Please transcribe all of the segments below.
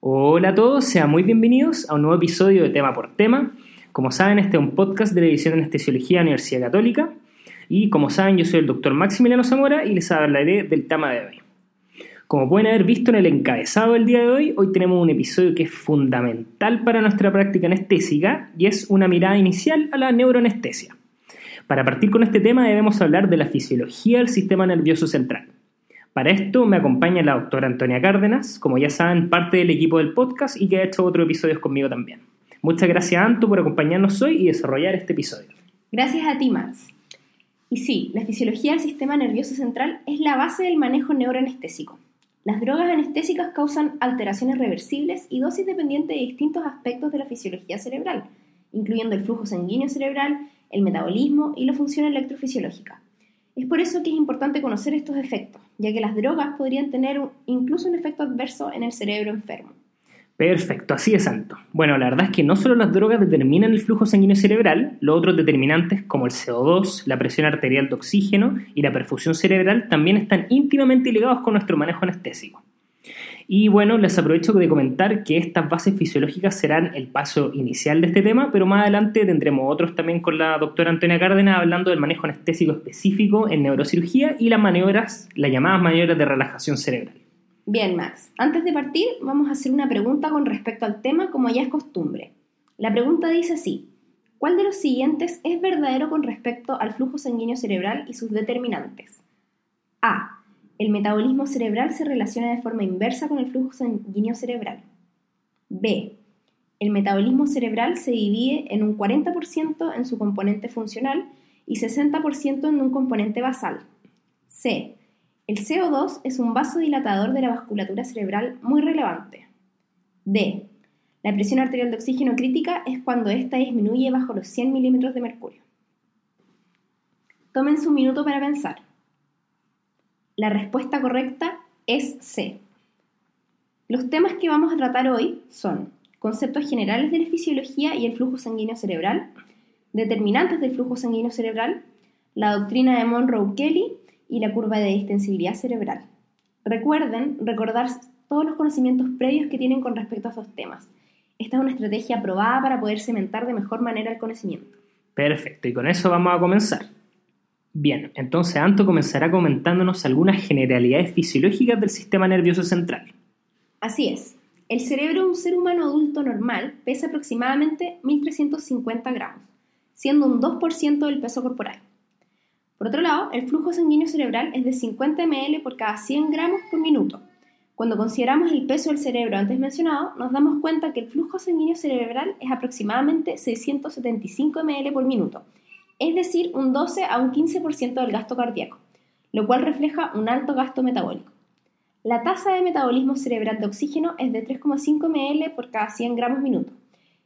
Hola a todos, sean muy bienvenidos a un nuevo episodio de Tema por Tema. Como saben, este es un podcast de la División de Anestesiología de la Universidad Católica. Y como saben, yo soy el doctor Maximiliano Zamora y les hablaré del tema de hoy. Como pueden haber visto en el encabezado del día de hoy, hoy tenemos un episodio que es fundamental para nuestra práctica anestésica y es una mirada inicial a la neuroanestesia. Para partir con este tema debemos hablar de la fisiología del sistema nervioso central. Para esto me acompaña la doctora Antonia Cárdenas, como ya saben, parte del equipo del podcast y que ha hecho otros episodios conmigo también. Muchas gracias, Anto, por acompañarnos hoy y desarrollar este episodio. Gracias a ti, Max. Y sí, la fisiología del sistema nervioso central es la base del manejo neuroanestésico. Las drogas anestésicas causan alteraciones reversibles y dosis dependientes de distintos aspectos de la fisiología cerebral, incluyendo el flujo sanguíneo cerebral, el metabolismo y la función electrofisiológica. Es por eso que es importante conocer estos efectos, ya que las drogas podrían tener incluso un efecto adverso en el cerebro enfermo. Perfecto, así de santo. Bueno, la verdad es que no solo las drogas determinan el flujo sanguíneo cerebral, los otros determinantes como el CO2, la presión arterial de oxígeno y la perfusión cerebral también están íntimamente ligados con nuestro manejo anestésico. Y bueno, les aprovecho de comentar que estas bases fisiológicas serán el paso inicial de este tema, pero más adelante tendremos otros también con la doctora Antonia Cárdenas hablando del manejo anestésico específico en neurocirugía y las maniobras, las llamadas maniobras de relajación cerebral. Bien, Max. Antes de partir, vamos a hacer una pregunta con respecto al tema como ya es costumbre. La pregunta dice así. ¿Cuál de los siguientes es verdadero con respecto al flujo sanguíneo cerebral y sus determinantes? A el metabolismo cerebral se relaciona de forma inversa con el flujo sanguíneo cerebral. B. El metabolismo cerebral se divide en un 40% en su componente funcional y 60% en un componente basal. C. El CO2 es un vasodilatador de la vasculatura cerebral muy relevante. D. La presión arterial de oxígeno crítica es cuando ésta disminuye bajo los 100 milímetros de mercurio. Tomen su minuto para pensar. La respuesta correcta es C. Los temas que vamos a tratar hoy son conceptos generales de la fisiología y el flujo sanguíneo cerebral, determinantes del flujo sanguíneo cerebral, la doctrina de Monroe-Kelly y la curva de distensibilidad cerebral. Recuerden recordar todos los conocimientos previos que tienen con respecto a estos temas. Esta es una estrategia aprobada para poder cementar de mejor manera el conocimiento. Perfecto, y con eso vamos a comenzar. Bien, entonces Anto comenzará comentándonos algunas generalidades fisiológicas del sistema nervioso central. Así es. El cerebro de un ser humano adulto normal pesa aproximadamente 1.350 gramos, siendo un 2% del peso corporal. Por otro lado, el flujo sanguíneo cerebral es de 50 ml por cada 100 gramos por minuto. Cuando consideramos el peso del cerebro antes mencionado, nos damos cuenta que el flujo sanguíneo cerebral es aproximadamente 675 ml por minuto, es decir, un 12 a un 15% del gasto cardíaco, lo cual refleja un alto gasto metabólico. La tasa de metabolismo cerebral de oxígeno es de 3,5 ml por cada 100 gramos minuto.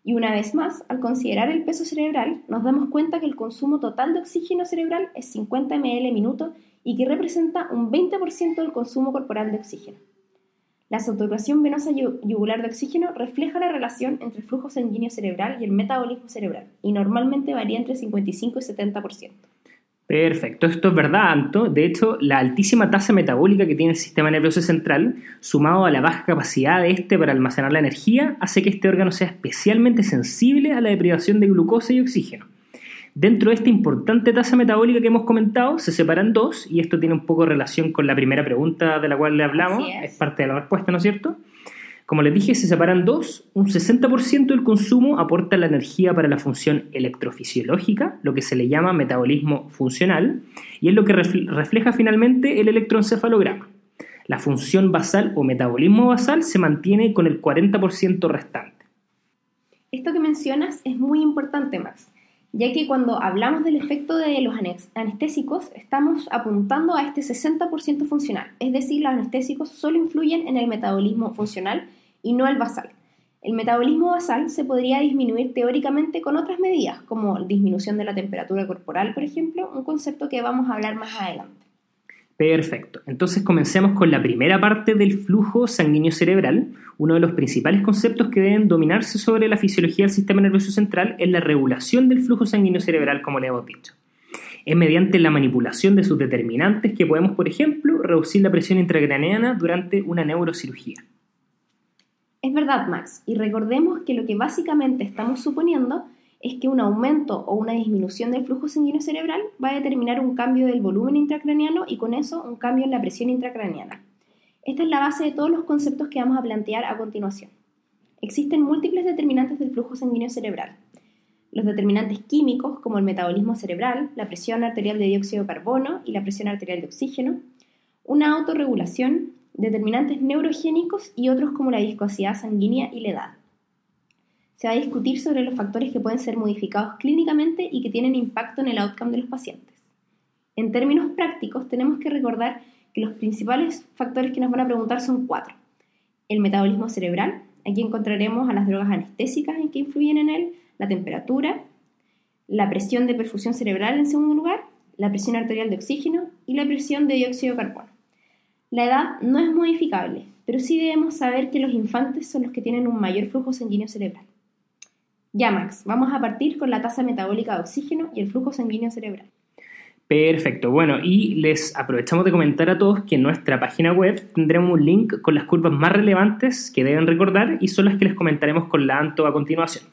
Y una vez más, al considerar el peso cerebral, nos damos cuenta que el consumo total de oxígeno cerebral es 50 ml minuto y que representa un 20% del consumo corporal de oxígeno. La saturación venosa yugular de oxígeno refleja la relación entre el flujo sanguíneo cerebral y el metabolismo cerebral, y normalmente varía entre 55 y 70%. Perfecto, esto es verdad, Anto. De hecho, la altísima tasa metabólica que tiene el sistema nervioso central, sumado a la baja capacidad de este para almacenar la energía, hace que este órgano sea especialmente sensible a la deprivación de glucosa y oxígeno. Dentro de esta importante tasa metabólica que hemos comentado, se separan dos, y esto tiene un poco relación con la primera pregunta de la cual le hablamos, es. parte de la respuesta, ¿no es cierto? Como les dije, se separan dos, un 60% del consumo aporta la energía para la función electrofisiológica, lo que se le llama metabolismo funcional, y es lo que refleja finalmente el electroencefalograma. La función basal o metabolismo basal se mantiene con el 40% restante. Esto que mencionas es muy importante, Max ya que cuando hablamos del efecto de los anestésicos estamos apuntando a este 60% funcional, es decir, los anestésicos solo influyen en el metabolismo funcional y no el basal. El metabolismo basal se podría disminuir teóricamente con otras medidas, como disminución de la temperatura corporal, por ejemplo, un concepto que vamos a hablar más adelante. Perfecto. Entonces comencemos con la primera parte del flujo sanguíneo cerebral. Uno de los principales conceptos que deben dominarse sobre la fisiología del sistema nervioso central es la regulación del flujo sanguíneo cerebral, como le hemos dicho. Es mediante la manipulación de sus determinantes que podemos, por ejemplo, reducir la presión intracraneana durante una neurocirugía. Es verdad, Max, y recordemos que lo que básicamente estamos suponiendo es que un aumento o una disminución del flujo sanguíneo cerebral va a determinar un cambio del volumen intracraneano y con eso un cambio en la presión intracraneana. Esta es la base de todos los conceptos que vamos a plantear a continuación. Existen múltiples determinantes del flujo sanguíneo cerebral. Los determinantes químicos, como el metabolismo cerebral, la presión arterial de dióxido de carbono y la presión arterial de oxígeno, una autorregulación, determinantes neurogénicos y otros como la viscosidad sanguínea y la edad se va a discutir sobre los factores que pueden ser modificados clínicamente y que tienen impacto en el outcome de los pacientes. En términos prácticos, tenemos que recordar que los principales factores que nos van a preguntar son cuatro. El metabolismo cerebral, aquí encontraremos a las drogas anestésicas en que influyen en él, la temperatura, la presión de perfusión cerebral en segundo lugar, la presión arterial de oxígeno y la presión de dióxido de carbono. La edad no es modificable, pero sí debemos saber que los infantes son los que tienen un mayor flujo sanguíneo cerebral. Ya, Max, vamos a partir con la tasa metabólica de oxígeno y el flujo sanguíneo cerebral. Perfecto, bueno, y les aprovechamos de comentar a todos que en nuestra página web tendremos un link con las curvas más relevantes que deben recordar y son las que les comentaremos con la ANTO a continuación.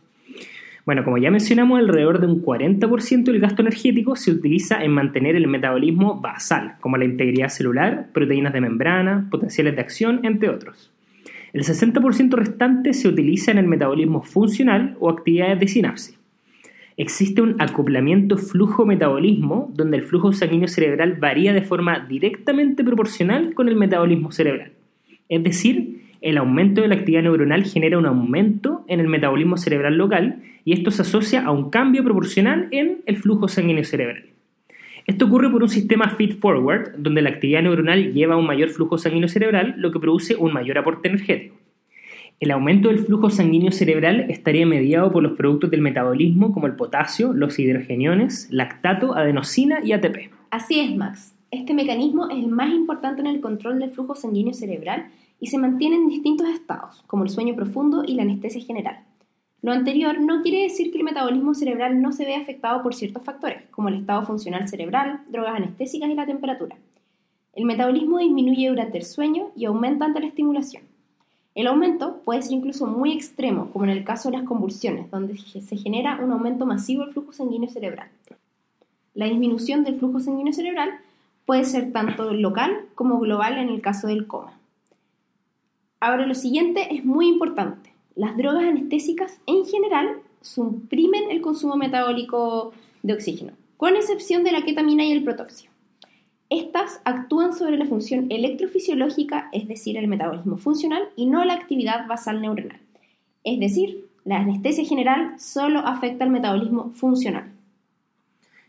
Bueno, como ya mencionamos, alrededor de un 40% del gasto energético se utiliza en mantener el metabolismo basal, como la integridad celular, proteínas de membrana, potenciales de acción, entre otros. El 60% restante se utiliza en el metabolismo funcional o actividades de sinapsis. Existe un acoplamiento flujo-metabolismo donde el flujo sanguíneo cerebral varía de forma directamente proporcional con el metabolismo cerebral. Es decir, el aumento de la actividad neuronal genera un aumento en el metabolismo cerebral local y esto se asocia a un cambio proporcional en el flujo sanguíneo cerebral. Esto ocurre por un sistema feed-forward, donde la actividad neuronal lleva un mayor flujo sanguíneo cerebral, lo que produce un mayor aporte energético. El aumento del flujo sanguíneo cerebral estaría mediado por los productos del metabolismo como el potasio, los hidrogeniones, lactato, adenosina y ATP. Así es, Max. Este mecanismo es el más importante en el control del flujo sanguíneo cerebral y se mantiene en distintos estados, como el sueño profundo y la anestesia general. Lo anterior no quiere decir que el metabolismo cerebral no se vea afectado por ciertos factores, como el estado funcional cerebral, drogas anestésicas y la temperatura. El metabolismo disminuye durante el sueño y aumenta ante la estimulación. El aumento puede ser incluso muy extremo, como en el caso de las convulsiones, donde se genera un aumento masivo del flujo sanguíneo cerebral. La disminución del flujo sanguíneo cerebral puede ser tanto local como global en el caso del coma. Ahora lo siguiente es muy importante las drogas anestésicas en general suprimen el consumo metabólico de oxígeno, con excepción de la ketamina y el protoxio. Estas actúan sobre la función electrofisiológica, es decir, el metabolismo funcional, y no la actividad basal neuronal. Es decir, la anestesia general solo afecta al metabolismo funcional.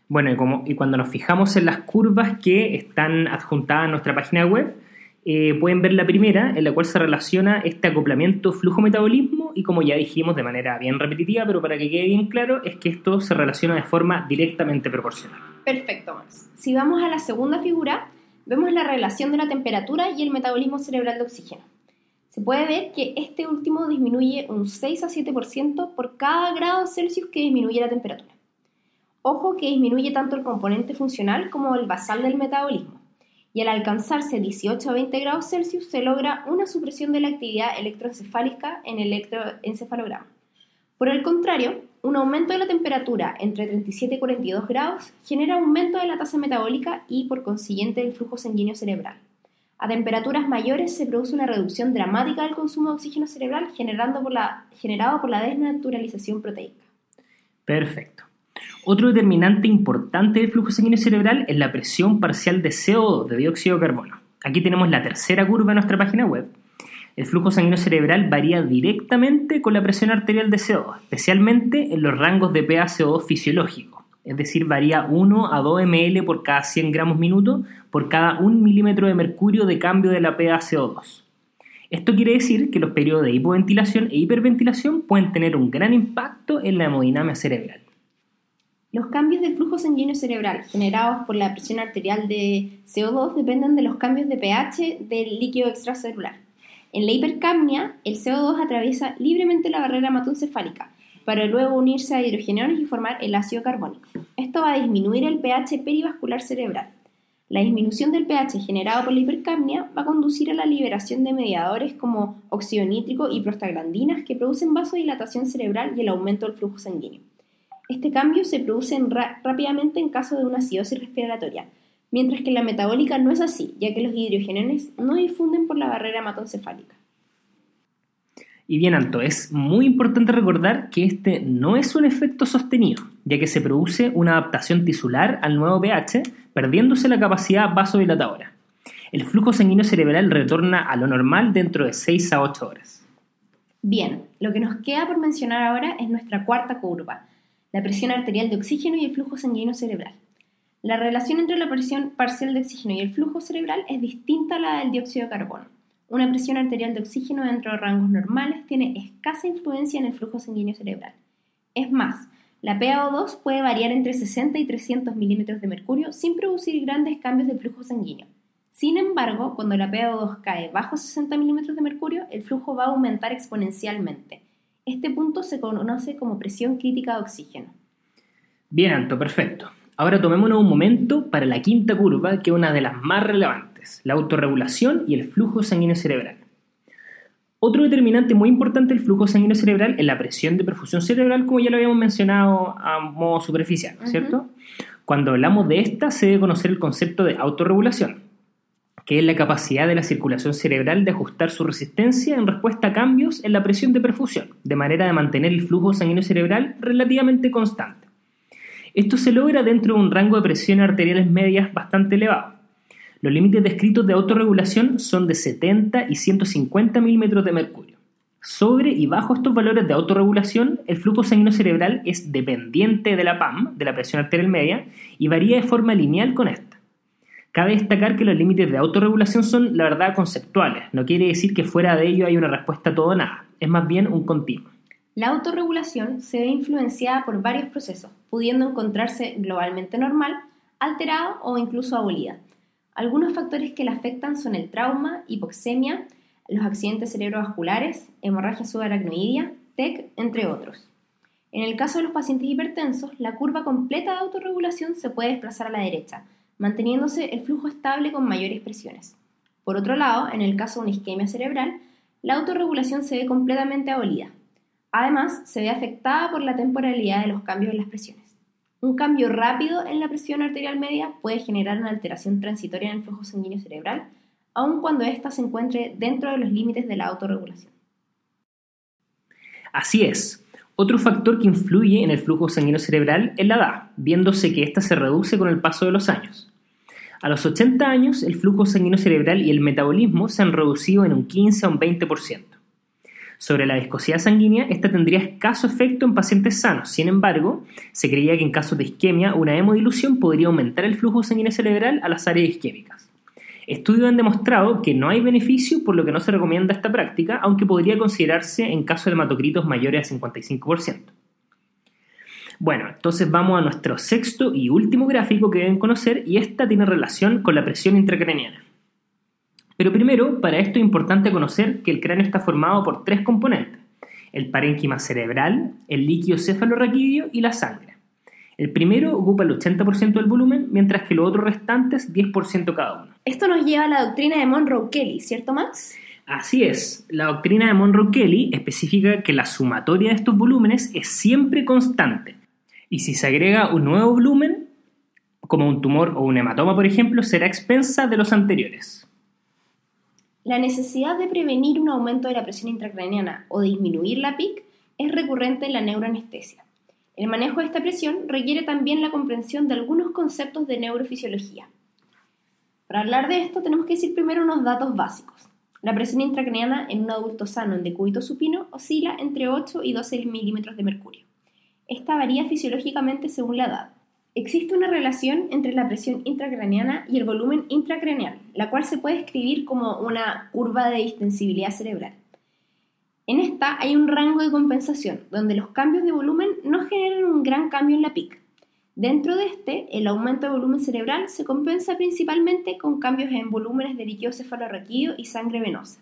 Bueno, y, y cuando nos fijamos en las curvas que están adjuntadas en nuestra página web, eh, pueden ver la primera, en la cual se relaciona este acoplamiento flujo-metabolismo y como ya dijimos de manera bien repetitiva, pero para que quede bien claro, es que esto se relaciona de forma directamente proporcional. Perfecto, Max. Si vamos a la segunda figura, vemos la relación de la temperatura y el metabolismo cerebral de oxígeno. Se puede ver que este último disminuye un 6 a 7% por cada grado Celsius que disminuye la temperatura. Ojo que disminuye tanto el componente funcional como el basal del metabolismo y al alcanzarse 18 a 20 grados Celsius se logra una supresión de la actividad electroencefálica en el electroencefalograma. Por el contrario, un aumento de la temperatura entre 37 y 42 grados genera aumento de la tasa metabólica y por consiguiente del flujo sanguíneo cerebral. A temperaturas mayores se produce una reducción dramática del consumo de oxígeno cerebral generando por la, generado por la desnaturalización proteica. Perfecto. Otro determinante importante del flujo sanguíneo cerebral es la presión parcial de CO2, de dióxido de carbono. Aquí tenemos la tercera curva en nuestra página web. El flujo sanguíneo cerebral varía directamente con la presión arterial de CO2, especialmente en los rangos de PaCO2 fisiológico, es decir, varía 1 a 2 ml por cada 100 gramos minuto por cada 1 milímetro de mercurio de cambio de la PaCO2. Esto quiere decir que los periodos de hipoventilación e hiperventilación pueden tener un gran impacto en la hemodinamia cerebral. Los cambios del flujo sanguíneo cerebral generados por la presión arterial de CO2 dependen de los cambios de pH del líquido extracelular. En la hipercapnia, el CO2 atraviesa libremente la barrera hematoencefálica para luego unirse a hidrogeniones y formar el ácido carbónico. Esto va a disminuir el pH perivascular cerebral. La disminución del pH generado por la hipercapnia va a conducir a la liberación de mediadores como óxido nítrico y prostaglandinas que producen vasodilatación cerebral y el aumento del flujo sanguíneo. Este cambio se produce rápidamente en caso de una acidosis respiratoria, mientras que la metabólica no es así, ya que los hidrogenones no difunden por la barrera hematoencefálica. Y bien, Anto, es muy importante recordar que este no es un efecto sostenido, ya que se produce una adaptación tisular al nuevo pH, perdiéndose la capacidad vasodilatadora. El flujo sanguíneo cerebral retorna a lo normal dentro de 6 a 8 horas. Bien, lo que nos queda por mencionar ahora es nuestra cuarta curva, la presión arterial de oxígeno y el flujo sanguíneo cerebral. La relación entre la presión parcial de oxígeno y el flujo cerebral es distinta a la del dióxido de carbono. Una presión arterial de oxígeno dentro de rangos normales tiene escasa influencia en el flujo sanguíneo cerebral. Es más, la PaO2 puede variar entre 60 y 300 milímetros de mercurio sin producir grandes cambios de flujo sanguíneo. Sin embargo, cuando la PaO2 cae bajo 60 milímetros de mercurio, el flujo va a aumentar exponencialmente. Este punto se conoce como presión crítica de oxígeno. Bien, Anto, perfecto. Ahora tomémonos un momento para la quinta curva, que es una de las más relevantes la autorregulación y el flujo sanguíneo cerebral. Otro determinante muy importante del flujo sanguíneo cerebral es la presión de perfusión cerebral, como ya lo habíamos mencionado a modo superficial, ¿cierto? Cuando hablamos de esta, se debe conocer el concepto de autorregulación, que es la capacidad de la circulación cerebral de ajustar su resistencia en respuesta a cambios en la presión de perfusión, de manera de mantener el flujo sanguíneo cerebral relativamente constante. Esto se logra dentro de un rango de presiones arteriales medias bastante elevado. Los límites descritos de autorregulación son de 70 y 150 milímetros de mercurio. Sobre y bajo estos valores de autorregulación, el flujo sanguíneo cerebral es dependiente de la PAM, de la presión arterial media, y varía de forma lineal con esta. Cabe destacar que los límites de autorregulación son, la verdad, conceptuales. No quiere decir que fuera de ello hay una respuesta todo o nada. Es más bien un continuo. La autorregulación se ve influenciada por varios procesos, pudiendo encontrarse globalmente normal, alterado o incluso abolida. Algunos factores que la afectan son el trauma, hipoxemia, los accidentes cerebrovasculares, hemorragia subaracnoidea, TEC, entre otros. En el caso de los pacientes hipertensos, la curva completa de autorregulación se puede desplazar a la derecha, manteniéndose el flujo estable con mayores presiones. Por otro lado, en el caso de una isquemia cerebral, la autorregulación se ve completamente abolida. Además, se ve afectada por la temporalidad de los cambios en las presiones. Un cambio rápido en la presión arterial media puede generar una alteración transitoria en el flujo sanguíneo cerebral, aun cuando ésta se encuentre dentro de los límites de la autorregulación. Así es. Otro factor que influye en el flujo sanguíneo cerebral es la edad, viéndose que ésta se reduce con el paso de los años. A los 80 años, el flujo sanguíneo cerebral y el metabolismo se han reducido en un 15 a un 20%. Sobre la viscosidad sanguínea, esta tendría escaso efecto en pacientes sanos. Sin embargo, se creía que en casos de isquemia, una hemodilución podría aumentar el flujo sanguíneo cerebral a las áreas isquémicas. Estudios han demostrado que no hay beneficio, por lo que no se recomienda esta práctica, aunque podría considerarse en casos de hematocritos mayores a 55%. Bueno, entonces vamos a nuestro sexto y último gráfico que deben conocer y esta tiene relación con la presión intracraniana. Pero primero, para esto es importante conocer que el cráneo está formado por tres componentes, el parénquima cerebral, el líquido cefalorraquídeo y la sangre. El primero ocupa el 80% del volumen, mientras que los otros restantes 10% cada uno. Esto nos lleva a la doctrina de Monroe-Kelly, ¿cierto Max? Así es, la doctrina de Monroe-Kelly especifica que la sumatoria de estos volúmenes es siempre constante. Y si se agrega un nuevo volumen, como un tumor o un hematoma por ejemplo, será expensa de los anteriores. La necesidad de prevenir un aumento de la presión intracraniana o disminuir la PIC es recurrente en la neuroanestesia. El manejo de esta presión requiere también la comprensión de algunos conceptos de neurofisiología. Para hablar de esto tenemos que decir primero unos datos básicos. La presión intracraniana en un adulto sano en decúbito supino oscila entre 8 y 12 milímetros de mercurio. Esta varía fisiológicamente según la edad. Existe una relación entre la presión intracraneana y el volumen intracraneal, la cual se puede escribir como una curva de distensibilidad cerebral. En esta hay un rango de compensación, donde los cambios de volumen no generan un gran cambio en la PIC. Dentro de este, el aumento de volumen cerebral se compensa principalmente con cambios en volúmenes de líquido cefalorraquídeo y sangre venosa.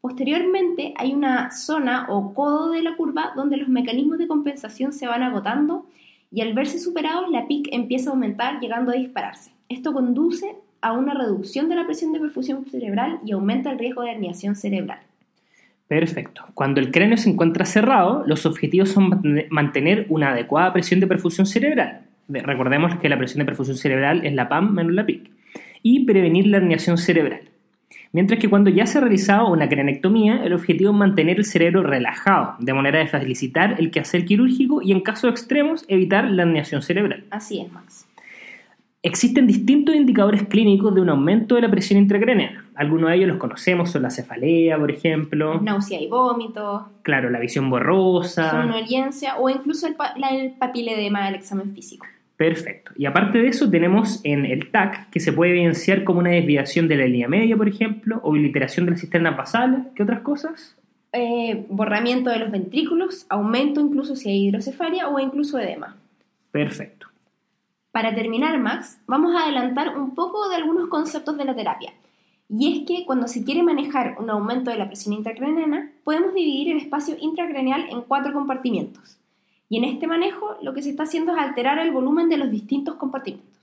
Posteriormente, hay una zona o codo de la curva donde los mecanismos de compensación se van agotando y al verse superados la PIC empieza a aumentar llegando a dispararse. Esto conduce a una reducción de la presión de perfusión cerebral y aumenta el riesgo de herniación cerebral. Perfecto. Cuando el cráneo se encuentra cerrado, los objetivos son mantener una adecuada presión de perfusión cerebral. Recordemos que la presión de perfusión cerebral es la PAM menos la PIC. Y prevenir la herniación cerebral. Mientras que cuando ya se ha realizado una cranectomía, el objetivo es mantener el cerebro relajado, de manera de facilitar el quehacer quirúrgico y en casos extremos evitar la herniación cerebral. Así es, Max. Existen distintos indicadores clínicos de un aumento de la presión intracraneana. Algunos de ellos los conocemos, son la cefalea, por ejemplo. Náusea y vómito. Claro, la visión borrosa. Somnolencia o incluso el, el papiledema del examen físico. Perfecto. Y aparte de eso, tenemos en el TAC que se puede evidenciar como una desviación de la línea media, por ejemplo, o obliteración de las cisternas basales. ¿Qué otras cosas? Eh, borramiento de los ventrículos, aumento incluso si hay hidrocefalia o incluso edema. Perfecto. Para terminar, Max, vamos a adelantar un poco de algunos conceptos de la terapia. Y es que cuando se quiere manejar un aumento de la presión intracraneana, podemos dividir el espacio intracraneal en cuatro compartimientos. Y en este manejo lo que se está haciendo es alterar el volumen de los distintos compartimentos.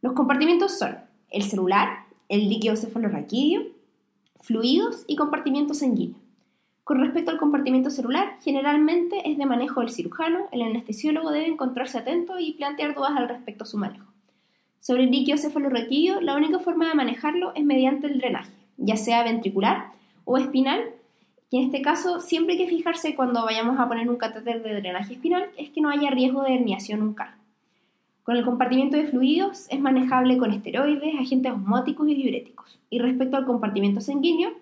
Los compartimentos son el celular, el líquido cefalorraquídeo, fluidos y compartimiento sanguíneo. Con respecto al compartimiento celular, generalmente es de manejo del cirujano, el anestesiólogo debe encontrarse atento y plantear dudas al respecto a su manejo. Sobre el líquido cefalorraquídeo, la única forma de manejarlo es mediante el drenaje, ya sea ventricular o espinal, y en este caso siempre hay que fijarse cuando vayamos a poner un catéter de drenaje espinal es que no haya riesgo de herniación nunca. Con el compartimiento de fluidos es manejable con esteroides, agentes osmóticos y diuréticos. Y respecto al compartimiento sanguíneo,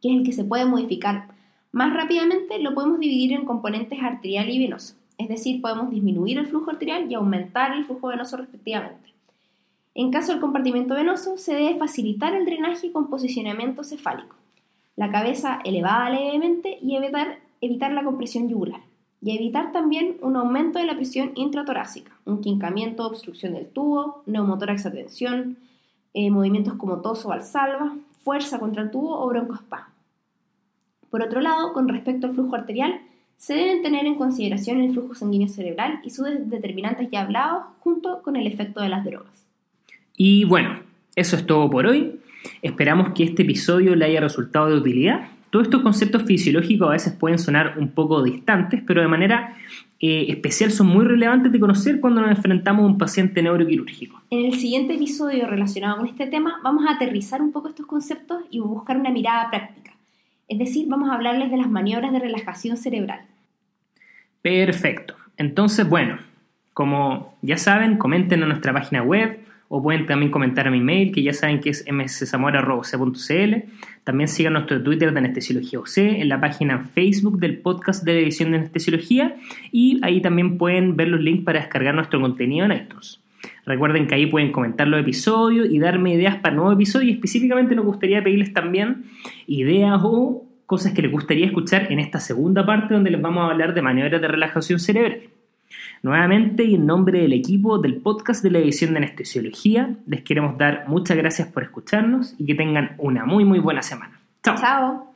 que es el que se puede modificar más rápidamente lo podemos dividir en componentes arterial y venoso, es decir, podemos disminuir el flujo arterial y aumentar el flujo venoso respectivamente. En caso del compartimento venoso, se debe facilitar el drenaje con posicionamiento cefálico, la cabeza elevada levemente y evitar, evitar la compresión yugular. Y evitar también un aumento de la presión intratorácica, un quincamiento obstrucción del tubo, neumotórax a eh, movimientos como tos o valsalva, fuerza contra el tubo o broncoespasmo. Por otro lado, con respecto al flujo arterial, se deben tener en consideración el flujo sanguíneo cerebral y sus determinantes ya hablados junto con el efecto de las drogas. Y bueno, eso es todo por hoy. Esperamos que este episodio le haya resultado de utilidad. Todos estos conceptos fisiológicos a veces pueden sonar un poco distantes, pero de manera eh, especial son muy relevantes de conocer cuando nos enfrentamos a un paciente neuroquirúrgico. En el siguiente episodio relacionado con este tema vamos a aterrizar un poco estos conceptos y buscar una mirada práctica. Es decir, vamos a hablarles de las maniobras de relajación cerebral. Perfecto. Entonces, bueno, como ya saben, comenten en nuestra página web o pueden también comentar a mi mail, que ya saben que es mszamora.c.cl. También sigan nuestro Twitter de Anestesiología OC, en la página Facebook del podcast de la edición de Anestesiología y ahí también pueden ver los links para descargar nuestro contenido en iTunes. Recuerden que ahí pueden comentar los episodios y darme ideas para nuevos episodios y específicamente nos gustaría pedirles también ideas o cosas que les gustaría escuchar en esta segunda parte donde les vamos a hablar de maniobras de relajación cerebral. Nuevamente y en nombre del equipo del podcast de la edición de anestesiología, les queremos dar muchas gracias por escucharnos y que tengan una muy muy buena semana. Chao. Chao.